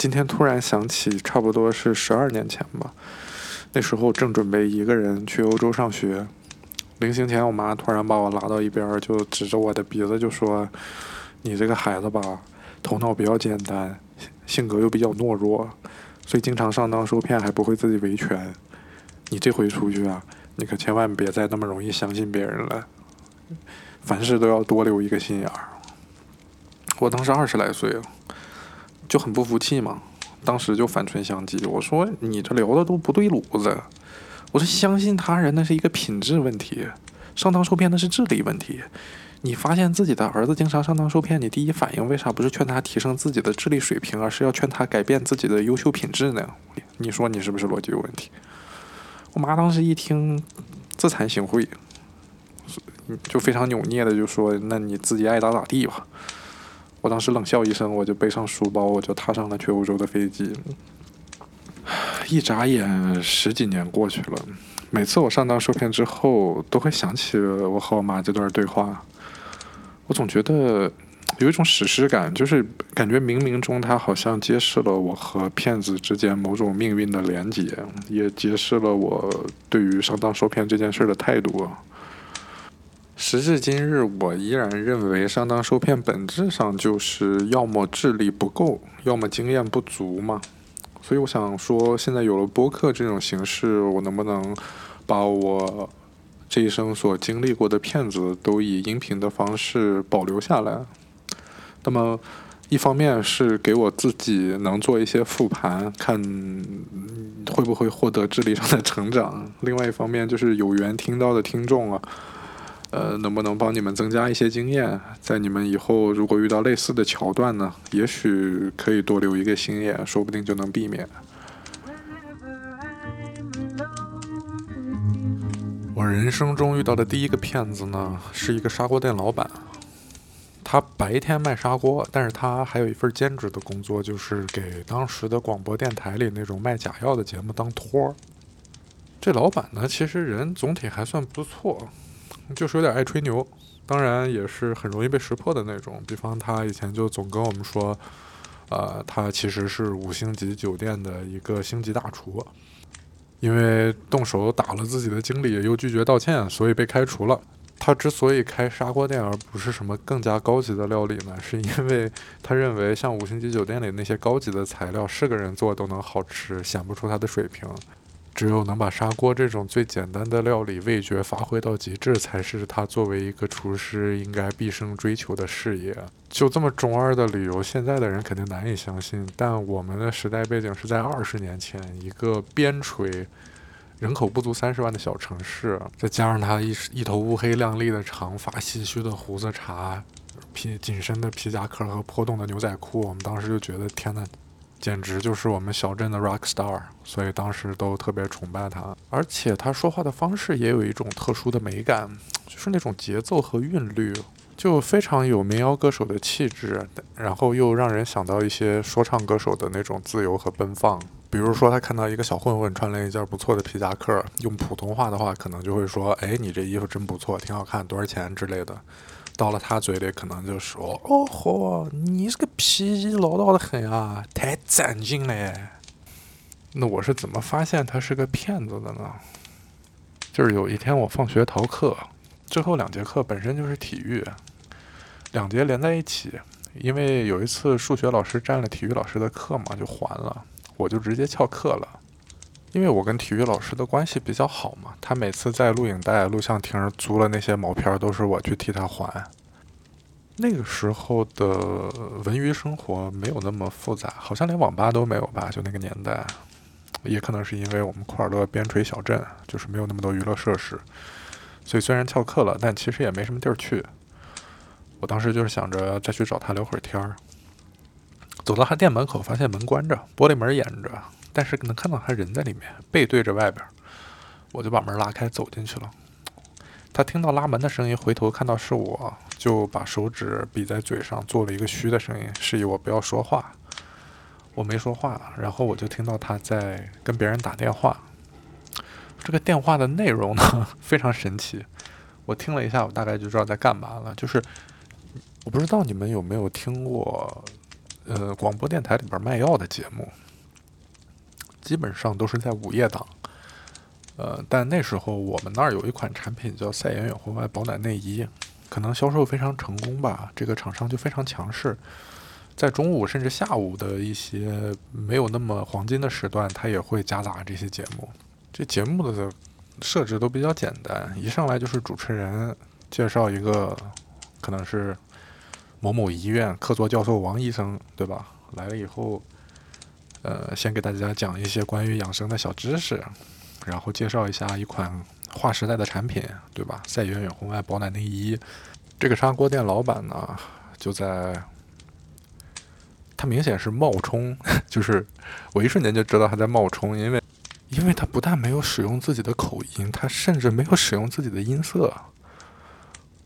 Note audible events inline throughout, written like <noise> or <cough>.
今天突然想起，差不多是十二年前吧。那时候正准备一个人去欧洲上学，临行前，我妈突然把我拉到一边，就指着我的鼻子就说：“你这个孩子吧，头脑比较简单，性格又比较懦弱，所以经常上当受骗，还不会自己维权。你这回出去啊，你可千万别再那么容易相信别人了，凡事都要多留一个心眼儿。”我当时二十来岁，就很不服气嘛。当时就反唇相讥，我说你这聊的都不对路子。我说相信他人那是一个品质问题，上当受骗那是智力问题。你发现自己的儿子经常上当受骗，你第一反应为啥不是劝他提升自己的智力水平，而是要劝他改变自己的优秀品质呢？你说你是不是逻辑有问题？我妈当时一听，自惭形秽，就非常扭捏的就说：“那你自己爱咋咋地吧。”我当时冷笑一声，我就背上书包，我就踏上了去欧洲的飞机。一眨眼，十几年过去了。每次我上当受骗之后，都会想起我和我妈这段对话。我总觉得有一种史诗感，就是感觉冥冥中它好像揭示了我和骗子之间某种命运的连结，也揭示了我对于上当受骗这件事的态度。时至今日，我依然认为上当受骗本质上就是要么智力不够，要么经验不足嘛。所以我想说，现在有了播客这种形式，我能不能把我这一生所经历过的骗子都以音频的方式保留下来？那么，一方面是给我自己能做一些复盘，看会不会获得智力上的成长；另外一方面就是有缘听到的听众啊。呃，能不能帮你们增加一些经验？在你们以后如果遇到类似的桥段呢，也许可以多留一个心眼，说不定就能避免。我人生中遇到的第一个骗子呢，是一个砂锅店老板。他白天卖砂锅，但是他还有一份兼职的工作，就是给当时的广播电台里那种卖假药的节目当托儿。这老板呢，其实人总体还算不错。就是有点爱吹牛，当然也是很容易被识破的那种。比方他以前就总跟我们说，呃，他其实是五星级酒店的一个星级大厨，因为动手打了自己的经理又拒绝道歉，所以被开除了。他之所以开砂锅店而不是什么更加高级的料理呢，是因为他认为像五星级酒店里那些高级的材料，是个人做都能好吃，显不出他的水平。只有能把砂锅这种最简单的料理味觉发挥到极致，才是他作为一个厨师应该毕生追求的事业。就这么中二的理由，现在的人肯定难以相信。但我们的时代背景是在二十年前，一个边陲、人口不足三十万的小城市，再加上他一一头乌黑亮丽的长发、唏嘘的胡子茬、皮紧身的皮夹克和破洞的牛仔裤，我们当时就觉得天呐！简直就是我们小镇的 rock star，所以当时都特别崇拜他。而且他说话的方式也有一种特殊的美感，就是那种节奏和韵律，就非常有民谣歌手的气质，然后又让人想到一些说唱歌手的那种自由和奔放。比如说，他看到一个小混混穿了一件不错的皮夹克，用普通话的话可能就会说：“哎，你这衣服真不错，挺好看，多少钱之类的。”到了他嘴里，可能就说：“哦豁，你这个脾气唠叨的很啊，太攒劲了。”那我是怎么发现他是个骗子的呢？就是有一天我放学逃课，最后两节课本身就是体育，两节连在一起，因为有一次数学老师占了体育老师的课嘛，就还了，我就直接翘课了。因为我跟体育老师的关系比较好嘛，他每次在录影带、录像厅租了那些毛片，都是我去替他还。那个时候的文娱生活没有那么复杂，好像连网吧都没有吧？就那个年代，也可能是因为我们库尔勒边陲小镇，就是没有那么多娱乐设施，所以虽然翘课了，但其实也没什么地儿去。我当时就是想着再去找他聊会儿天儿。走到他店门口，发现门关着，玻璃门掩着。但是能看到他人在里面，背对着外边，我就把门拉开走进去了。他听到拉门的声音，回头看到是我，就把手指比在嘴上，做了一个嘘的声音，示意我不要说话。我没说话，然后我就听到他在跟别人打电话。这个电话的内容呢 <laughs> 非常神奇，我听了一下，我大概就知道在干嘛了。就是我不知道你们有没有听过。呃广播电台里边卖药的节目，基本上都是在午夜档。呃，但那时候我们那儿有一款产品叫赛颜远红外保暖内衣，可能销售非常成功吧，这个厂商就非常强势。在中午甚至下午的一些没有那么黄金的时段，他也会夹杂这些节目。这节目的设置都比较简单，一上来就是主持人介绍一个，可能是某某医院客座教授王医生，对吧？来了以后，呃，先给大家讲一些关于养生的小知识，然后介绍一下一款划时代的产品，对吧？赛远远红外保暖内衣。这个砂锅店老板呢，就在。他明显是冒充，<laughs> 就是我一瞬间就知道他在冒充，因为，因为他不但没有使用自己的口音，他甚至没有使用自己的音色。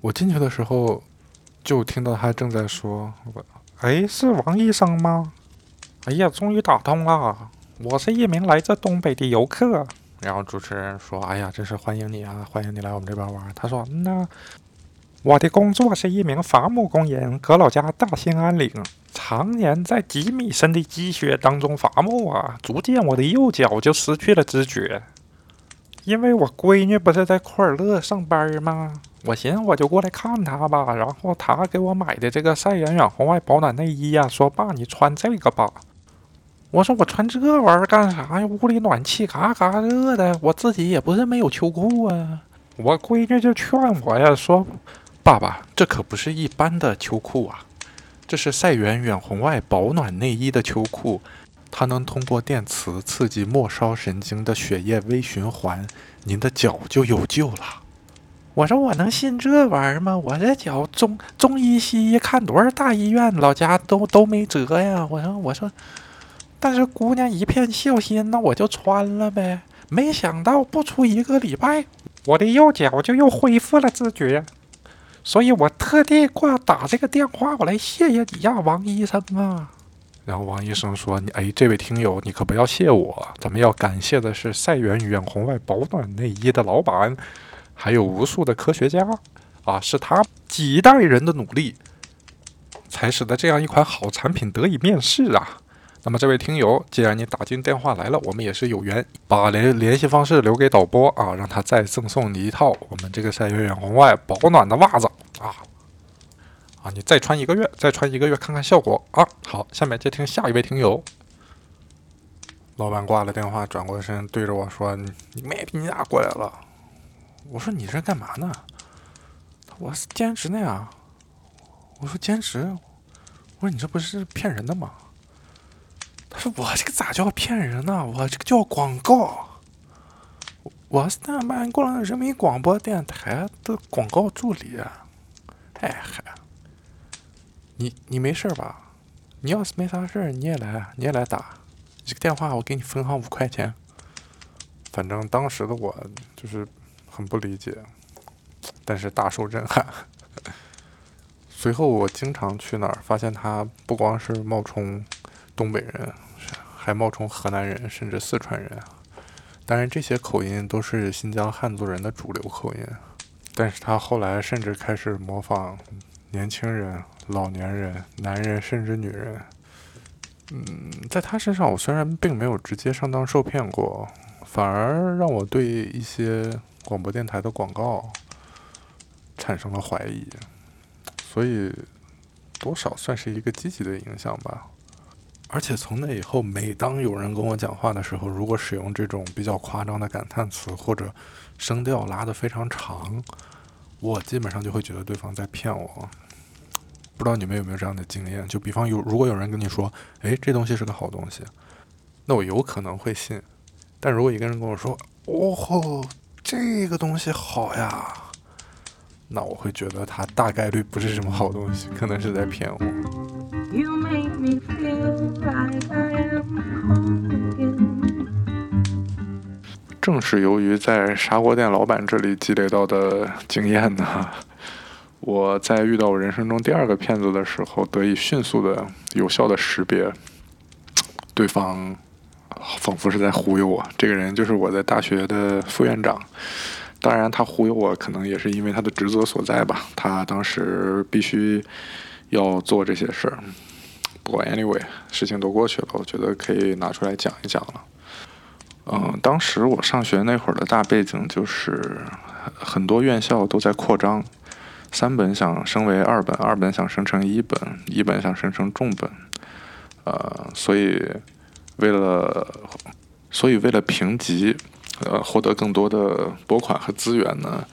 我进去的时候，就听到他正在说：“哎，是王医生吗？哎呀，终于打通了，我是一名来自东北的游客。”然后主持人说：“哎呀，真是欢迎你啊，欢迎你来我们这边玩。”他说：“那。”我的工作是一名伐木工人，搁老家大兴安岭，常年在几米深的积雪当中伐木啊，逐渐我的右脚就失去了知觉。因为我闺女不是在库尔勒上班吗？我寻思我就过来看她吧，然后她给我买的这个赛远远红外保暖内衣呀，说爸你穿这个吧。我说我穿这玩意儿干啥呀？屋里暖气嘎嘎热的，我自己也不是没有秋裤啊。我闺女就劝我呀，说。爸爸，这可不是一般的秋裤啊，这是赛远远红外保暖内衣的秋裤，它能通过电磁刺激末梢神经的血液微循环，您的脚就有救了。我说我能信这玩意儿吗？我这脚中中医西医看多少大医院，老家都都没辙呀。我说我说，但是姑娘一片孝心，那我就穿了呗。没想到不出一个礼拜，我的右脚就又恢复了知觉。所以我特地挂打这个电话，我来谢谢你呀，王医生啊。然后王医生说：“你哎，这位听友，你可不要谢我，咱们要感谢的是赛远远红外保暖内衣的老板，还有无数的科学家啊，是他几代人的努力，才使得这样一款好产品得以面世啊。”那么这位听友，既然你打进电话来了，我们也是有缘，把联联系方式留给导播啊，让他再赠送你一套我们这个赛远远红外保暖的袜子啊啊！你再穿一个月，再穿一个月看看效果啊！好，下面接听下一位听友。老板挂了电话，转过身对着我说：“你你妹逼，你咋过来了？”我说：“你这干嘛呢？”我是兼职呢呀。我说：“兼职？”我说：“你这不是骗人的吗？”他说：“我这个咋叫骗人呢？我这个叫广告。我是南满广人民广播电台的广告助理。哎嗨，你你没事吧？你要是没啥事你也来，你也来打这个电话，我给你分上五块钱。反正当时的我就是很不理解，但是大受震撼。随后我经常去那儿，发现他不光是冒充。”东北人，还冒充河南人，甚至四川人。当然，这些口音都是新疆汉族人的主流口音。但是他后来甚至开始模仿年轻人、老年人、男人，甚至女人。嗯，在他身上，我虽然并没有直接上当受骗过，反而让我对一些广播电台的广告产生了怀疑。所以，多少算是一个积极的影响吧。而且从那以后，每当有人跟我讲话的时候，如果使用这种比较夸张的感叹词，或者声调拉得非常长，我基本上就会觉得对方在骗我。不知道你们有没有这样的经验？就比方有，如果有人跟你说：“哎，这东西是个好东西”，那我有可能会信。但如果一个人跟我说：“哦吼，这个东西好呀”，那我会觉得他大概率不是什么好东西，可能是在骗我。正是由于在砂锅店老板这里积累到的经验呢，<laughs> 我在遇到我人生中第二个骗子的时候，得以迅速的、有效的识别对方仿佛是在忽悠我。这个人就是我在大学的副院长，当然他忽悠我，可能也是因为他的职责所在吧。他当时必须要做这些事儿。不过 anyway，事情都过去了，我觉得可以拿出来讲一讲了。嗯，当时我上学那会儿的大背景就是很多院校都在扩张，三本想升为二本，二本想升成一本，一本想升成重本。呃，所以为了所以为了评级，呃，获得更多的拨款和资源呢，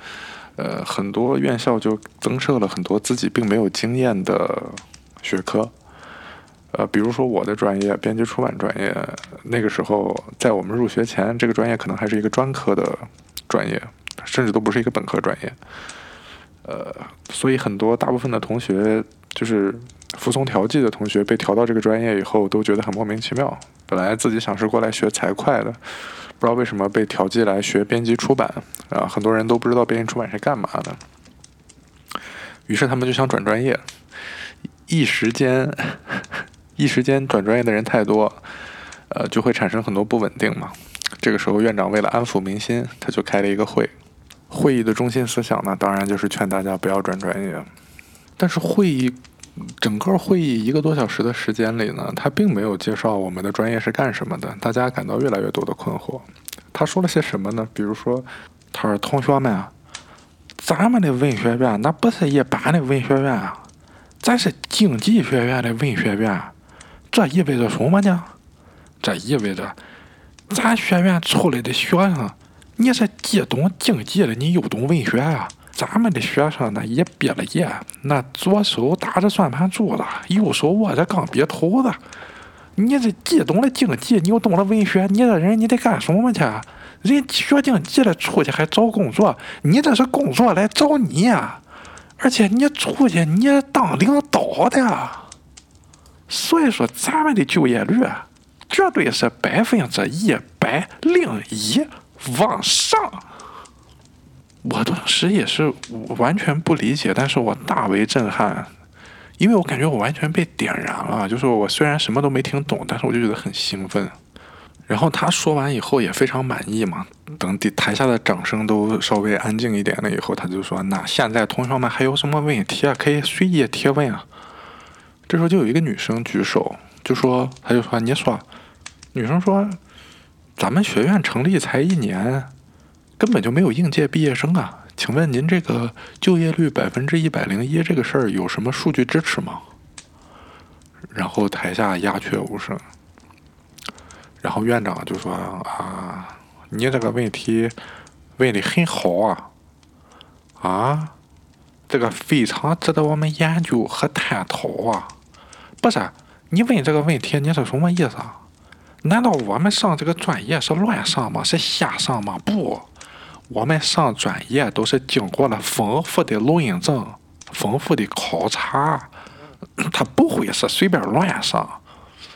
呃，很多院校就增设了很多自己并没有经验的学科。呃，比如说我的专业编辑出版专业，那个时候在我们入学前，这个专业可能还是一个专科的专业，甚至都不是一个本科专业。呃，所以很多大部分的同学，就是服从调剂的同学，被调到这个专业以后，都觉得很莫名其妙。本来自己想是过来学财会的，不知道为什么被调剂来学编辑出版啊，很多人都不知道编辑出版是干嘛的。于是他们就想转专业，一时间。一时间转专业的人太多，呃，就会产生很多不稳定嘛。这个时候，院长为了安抚民心，他就开了一个会。会议的中心思想呢，当然就是劝大家不要转专业。但是会议整个会议一个多小时的时间里呢，他并没有介绍我们的专业是干什么的，大家感到越来越多的困惑。他说了些什么呢？比如说，他说：“同学们啊，咱们的文学院那不是一般的文学院啊，咱是经济学院的文学院。”这意味着什么呢？这意味着，咱学院出来的学生，你是既懂经济的，你又懂文学啊。咱们的学生呢，一毕了业，那左手打着算盘珠子，右手握着钢笔头子。你这既懂了经济，你又懂了文学，你这人你得干什么去？人学经济的出去还找工作，你这是工作来找你啊？而且你出去你当领导的。所以说，咱们的就业率绝对是百分之一百零一往上。我当时也是完全不理解，但是我大为震撼，因为我感觉我完全被点燃了。就是我虽然什么都没听懂，但是我就觉得很兴奋。然后他说完以后也非常满意嘛。等底台下的掌声都稍微安静一点了以后，他就说：“那现在同学们还有什么问题啊？可以随意提问啊。”这时候就有一个女生举手，就说：“她就说，你说，女生说，咱们学院成立才一年，根本就没有应届毕业生啊，请问您这个就业率百分之一百零一这个事儿有什么数据支持吗？”然后台下鸦雀无声。然后院长就说：“啊，你这个问题问的很好啊，啊，这个非常值得我们研究和探讨啊。”不是，你问这个问题你是什么意思？啊难道我们上这个专业是乱上吗？是瞎上吗？不，我们上专业都是经过了丰富的录音证、丰富的考察，他不会是随便乱上。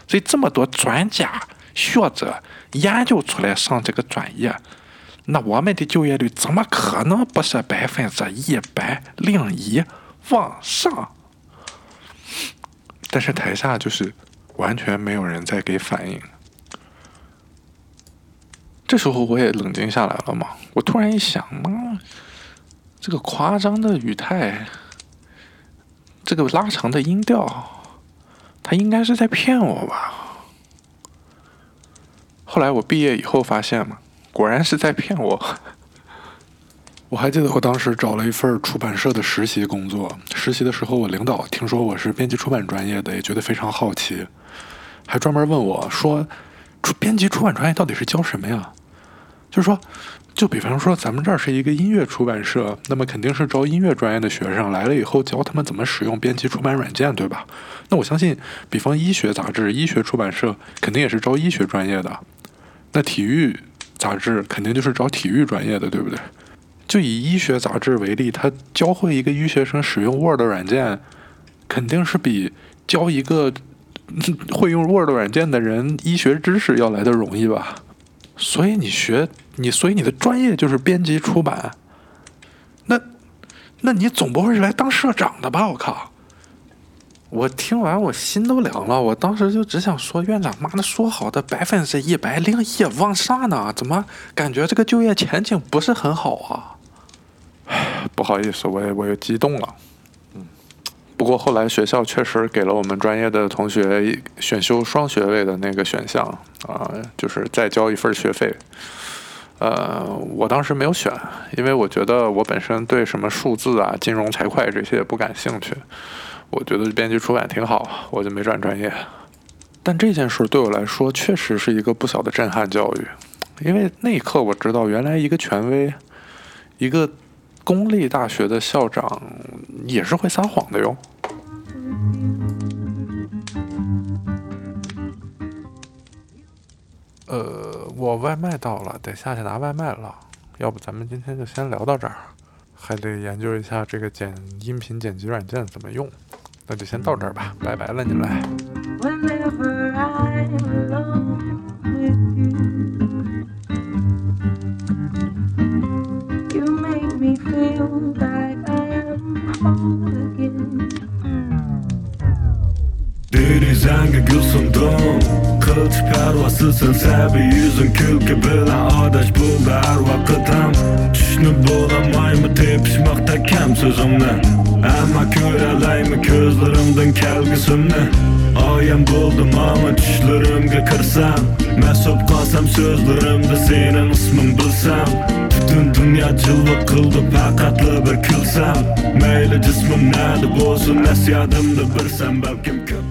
所以这么多专家学者研究出来上这个专业，那我们的就业率怎么可能不是百分之一百零一往上？但是台下就是完全没有人在给反应。这时候我也冷静下来了嘛，我突然一想，妈，这个夸张的语态，这个拉长的音调，他应该是在骗我吧？后来我毕业以后发现嘛，果然是在骗我。我还记得我当时找了一份出版社的实习工作。实习的时候，我领导听说我是编辑出版专业的，也觉得非常好奇，还专门问我说：“出编辑出版专业到底是教什么呀？”就是说，就比方说咱们这儿是一个音乐出版社，那么肯定是招音乐专业的学生来了以后教他们怎么使用编辑出版软件，对吧？那我相信，比方医学杂志、医学出版社肯定也是招医学专业的。那体育杂志肯定就是招体育专业的，对不对？就以医学杂志为例，他教会一个医学生使用 Word 软件，肯定是比教一个 <laughs> 会用 Word 软件的人医学知识要来的容易吧？所以你学你，所以你的专业就是编辑出版。那，那你总不会是来当社长的吧？我靠！我听完我心都凉了，我当时就只想说，院长妈的说好的百分之一百零一往上呢，怎么感觉这个就业前景不是很好啊？<sighs> 不好意思，我也我也激动了，嗯，不过。后来学校确实给了我们专业的同学选修双学位的那个选项啊，就是再交一份学费。呃，我当时没有选，因为我觉得我本身对什么数字啊、金融、财会这些也不感兴趣。我觉得编辑出版挺好，我就没转专业。但这件事对我来说确实是一个不小的震撼教育，因为那一刻我知道，原来一个权威，一个公立大学的校长也是会撒谎的哟。呃，我外卖到了，得下去拿外卖了。要不咱们今天就先聊到这儿，还得研究一下这个剪音频剪辑软件怎么用。那就先到这儿吧，拜拜了，你来。Qilch parvosisan sabiy yuzing kulgi bilan odash bo'ldi har vaqt ham tushunib bo'lamaymi tepishmoqda kam so'zimni ammo ko'ralaymi ko'zlarimdan kelgusimni oyam bo'ldim ama tushlarimga kirsam masub qolsam so'zlarimda sening isming bilsam butun dunyo jilva qildi faqatli bir kulsam mayli jismim nada bo'lsin nasiyadimda bilsam balkim ko'p